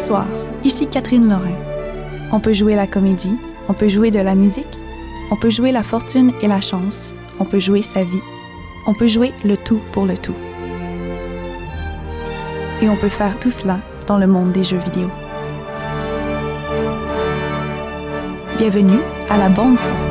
Bonsoir, ici Catherine Lorrain. On peut jouer la comédie, on peut jouer de la musique, on peut jouer la fortune et la chance, on peut jouer sa vie, on peut jouer le tout pour le tout. Et on peut faire tout cela dans le monde des jeux vidéo. Bienvenue à la bande son.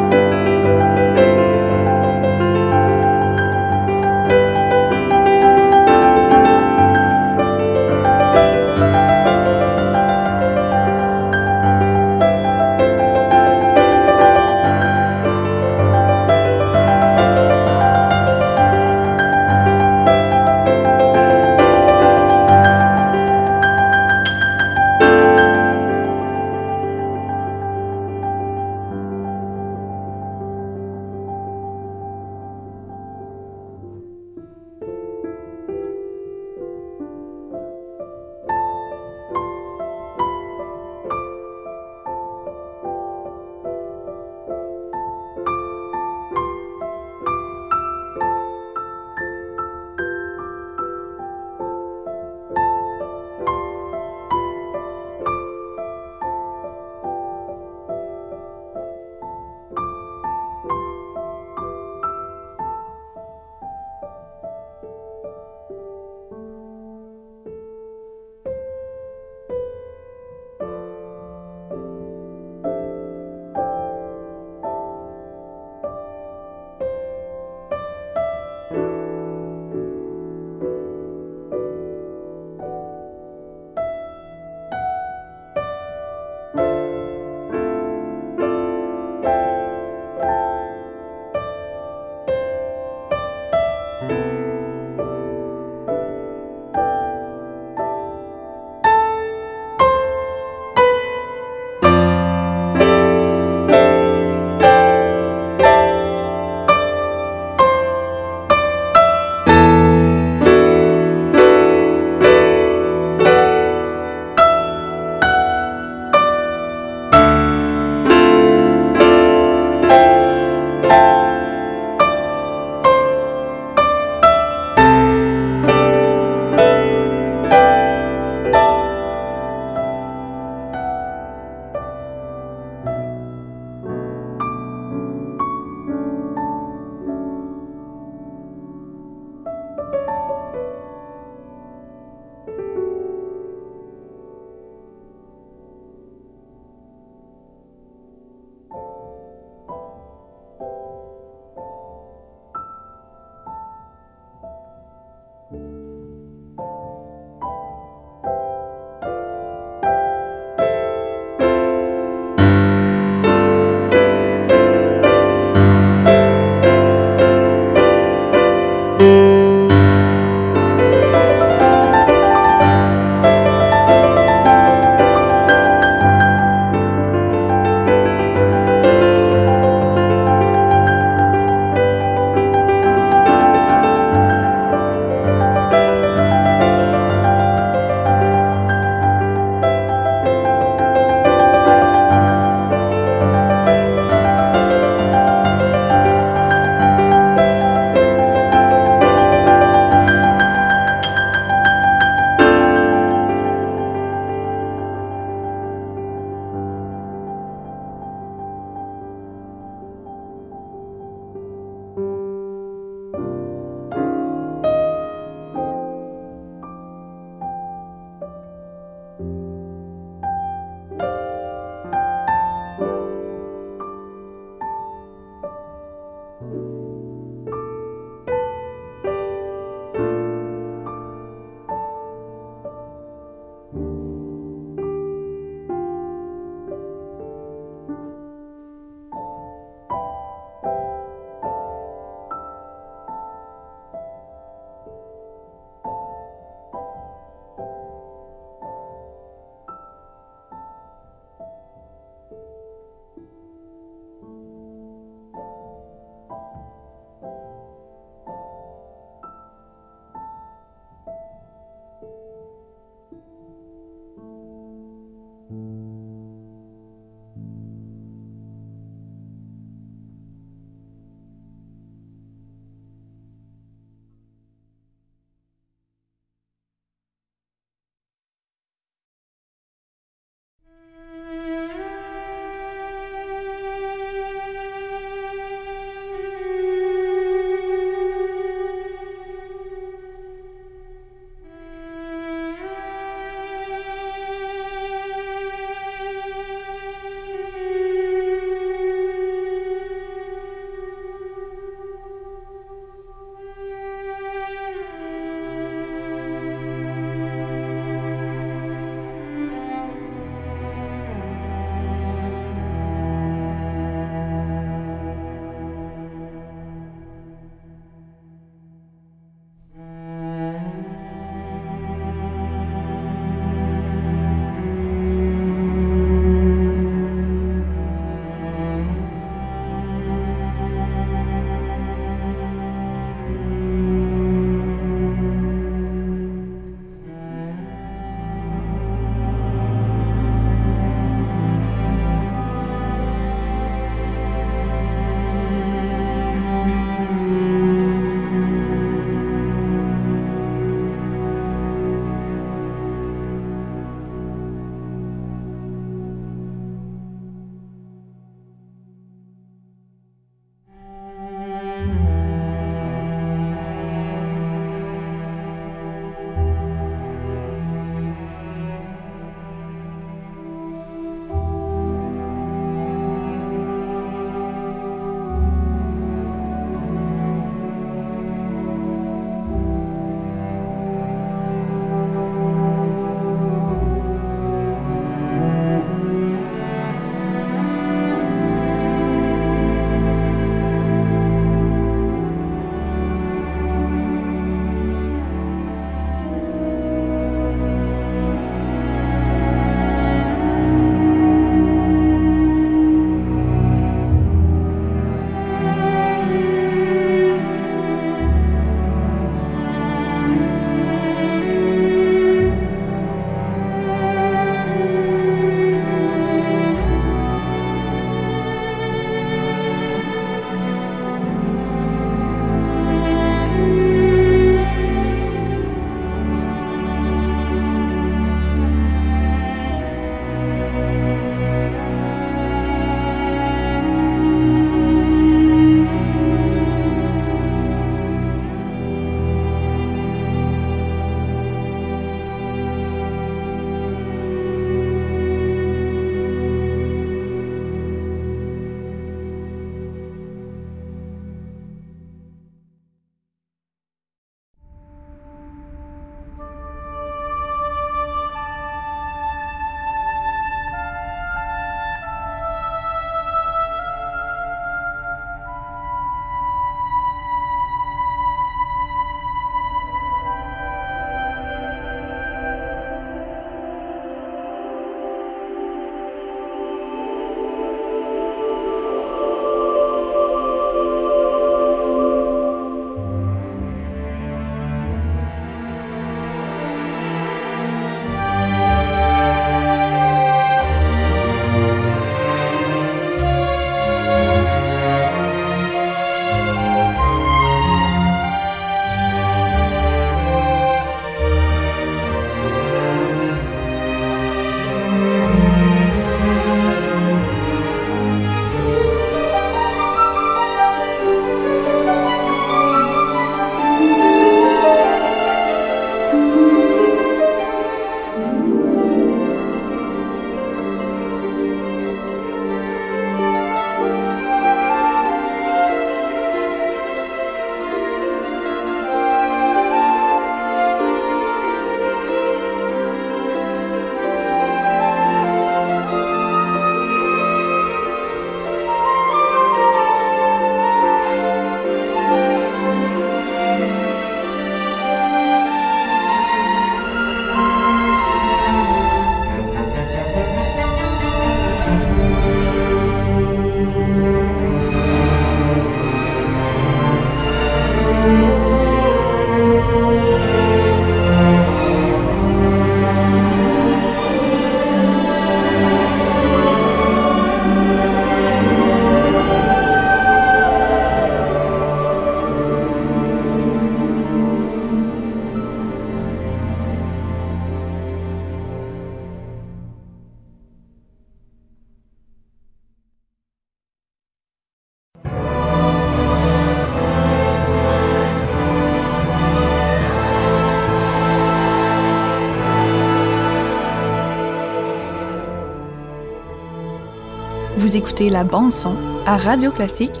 Écoutez la bande son à Radio Classique,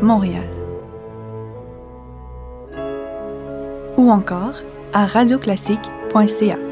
Montréal. Ou encore à radioclassique.ca.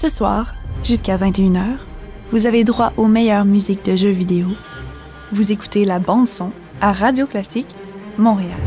Ce soir, jusqu'à 21h, vous avez droit aux meilleures musiques de jeux vidéo. Vous écoutez la bande son à Radio Classique, Montréal.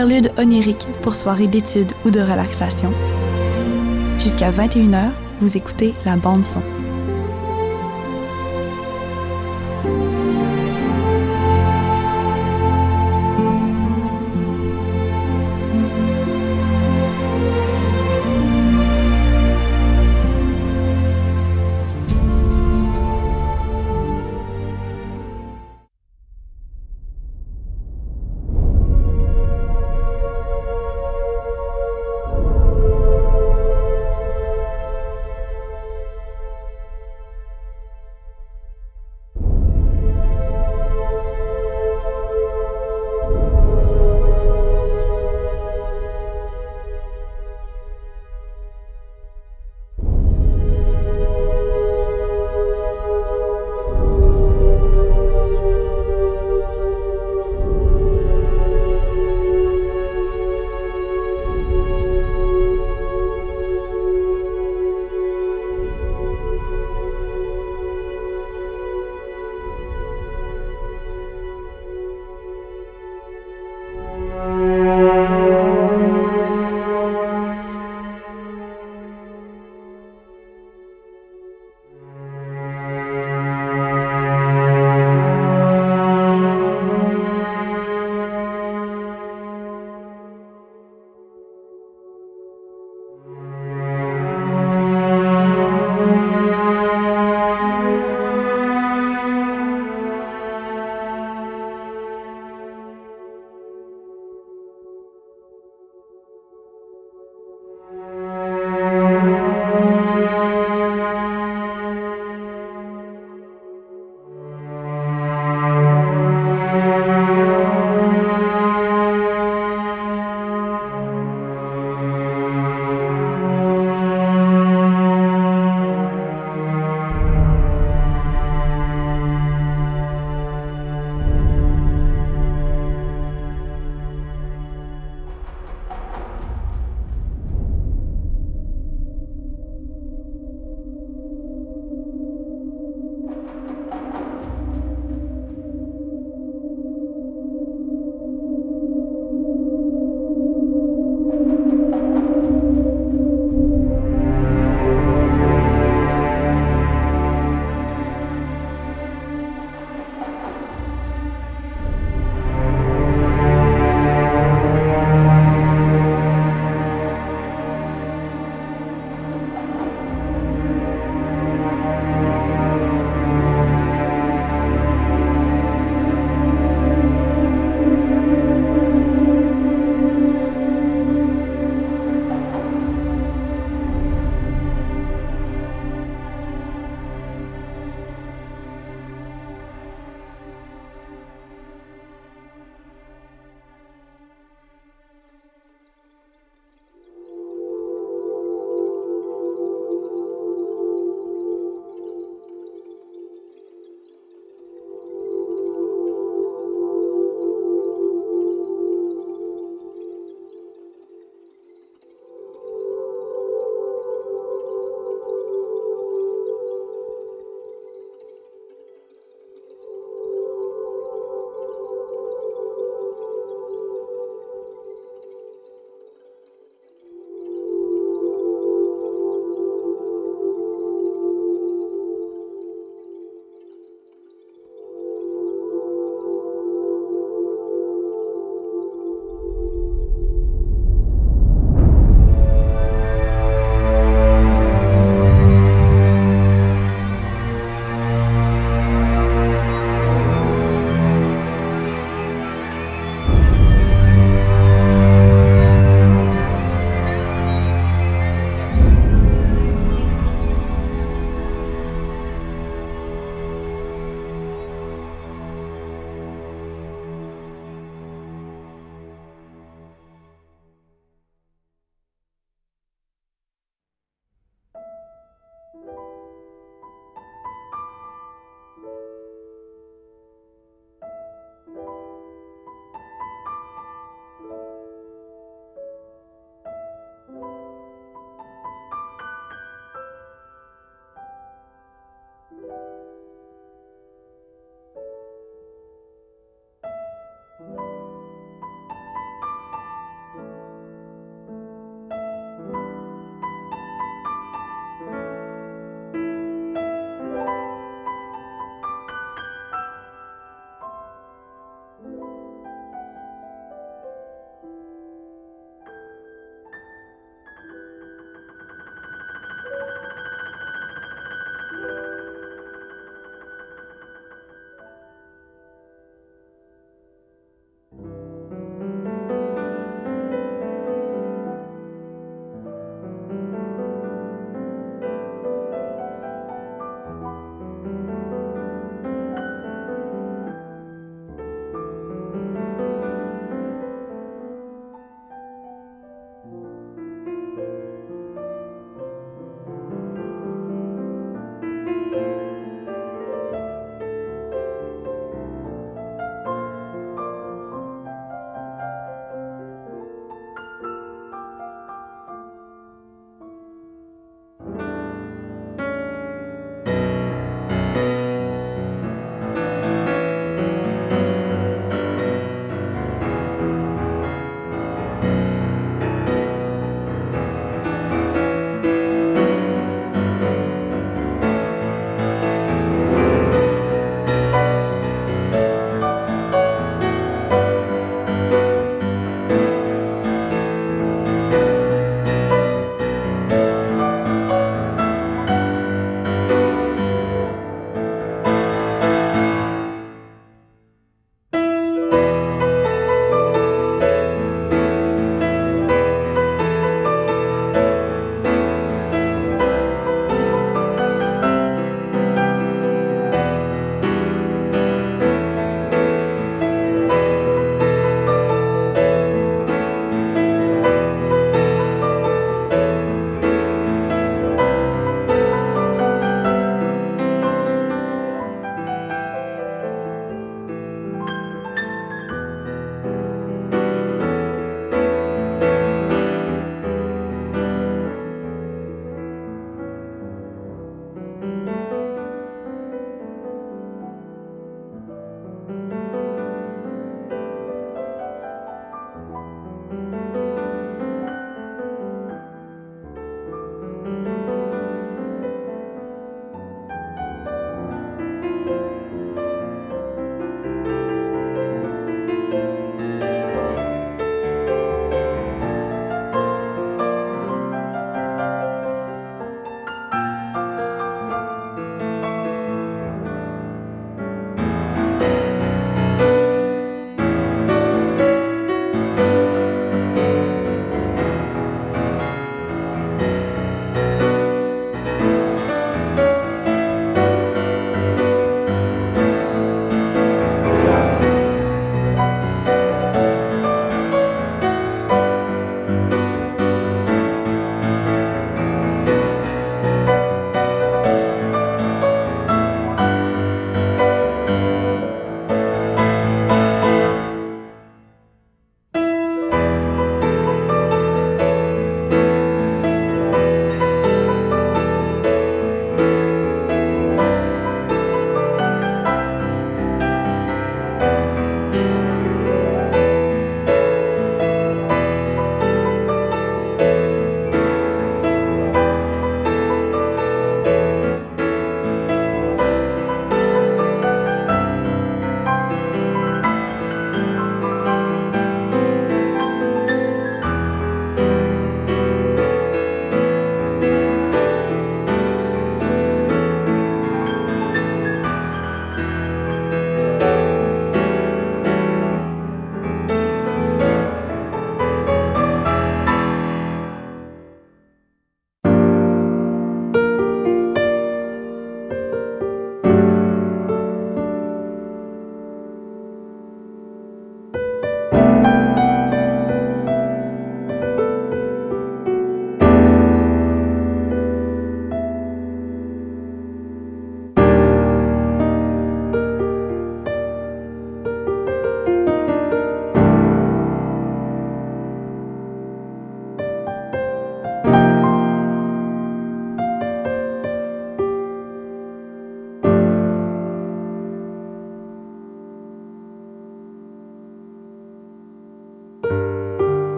Interlude onirique pour soirée d'études ou de relaxation. Jusqu'à 21h, vous écoutez la bande son.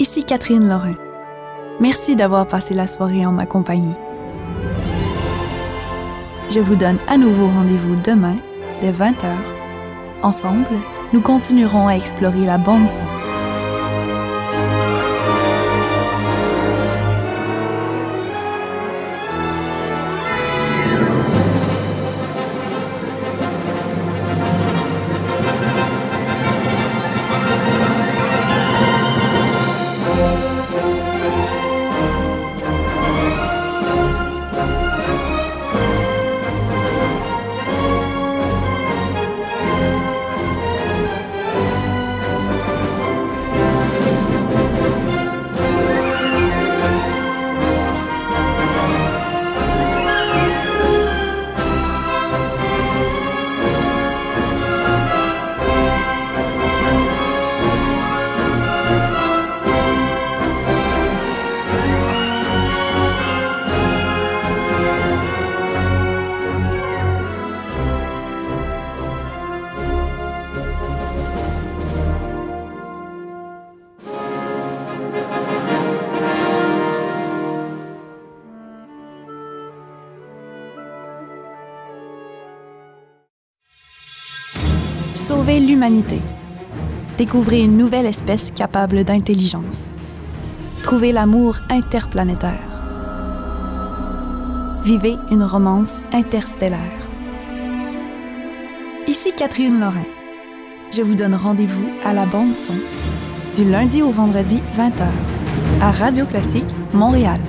Ici Catherine Lorrain. Merci d'avoir passé la soirée en ma compagnie. Je vous donne à nouveau rendez-vous demain, dès 20h. Ensemble, nous continuerons à explorer la bande son. Découvrez une nouvelle espèce capable d'intelligence. Trouvez l'amour interplanétaire. Vivez une romance interstellaire. Ici Catherine Lorrain. Je vous donne rendez-vous à la bande son du lundi au vendredi 20h à Radio Classique Montréal.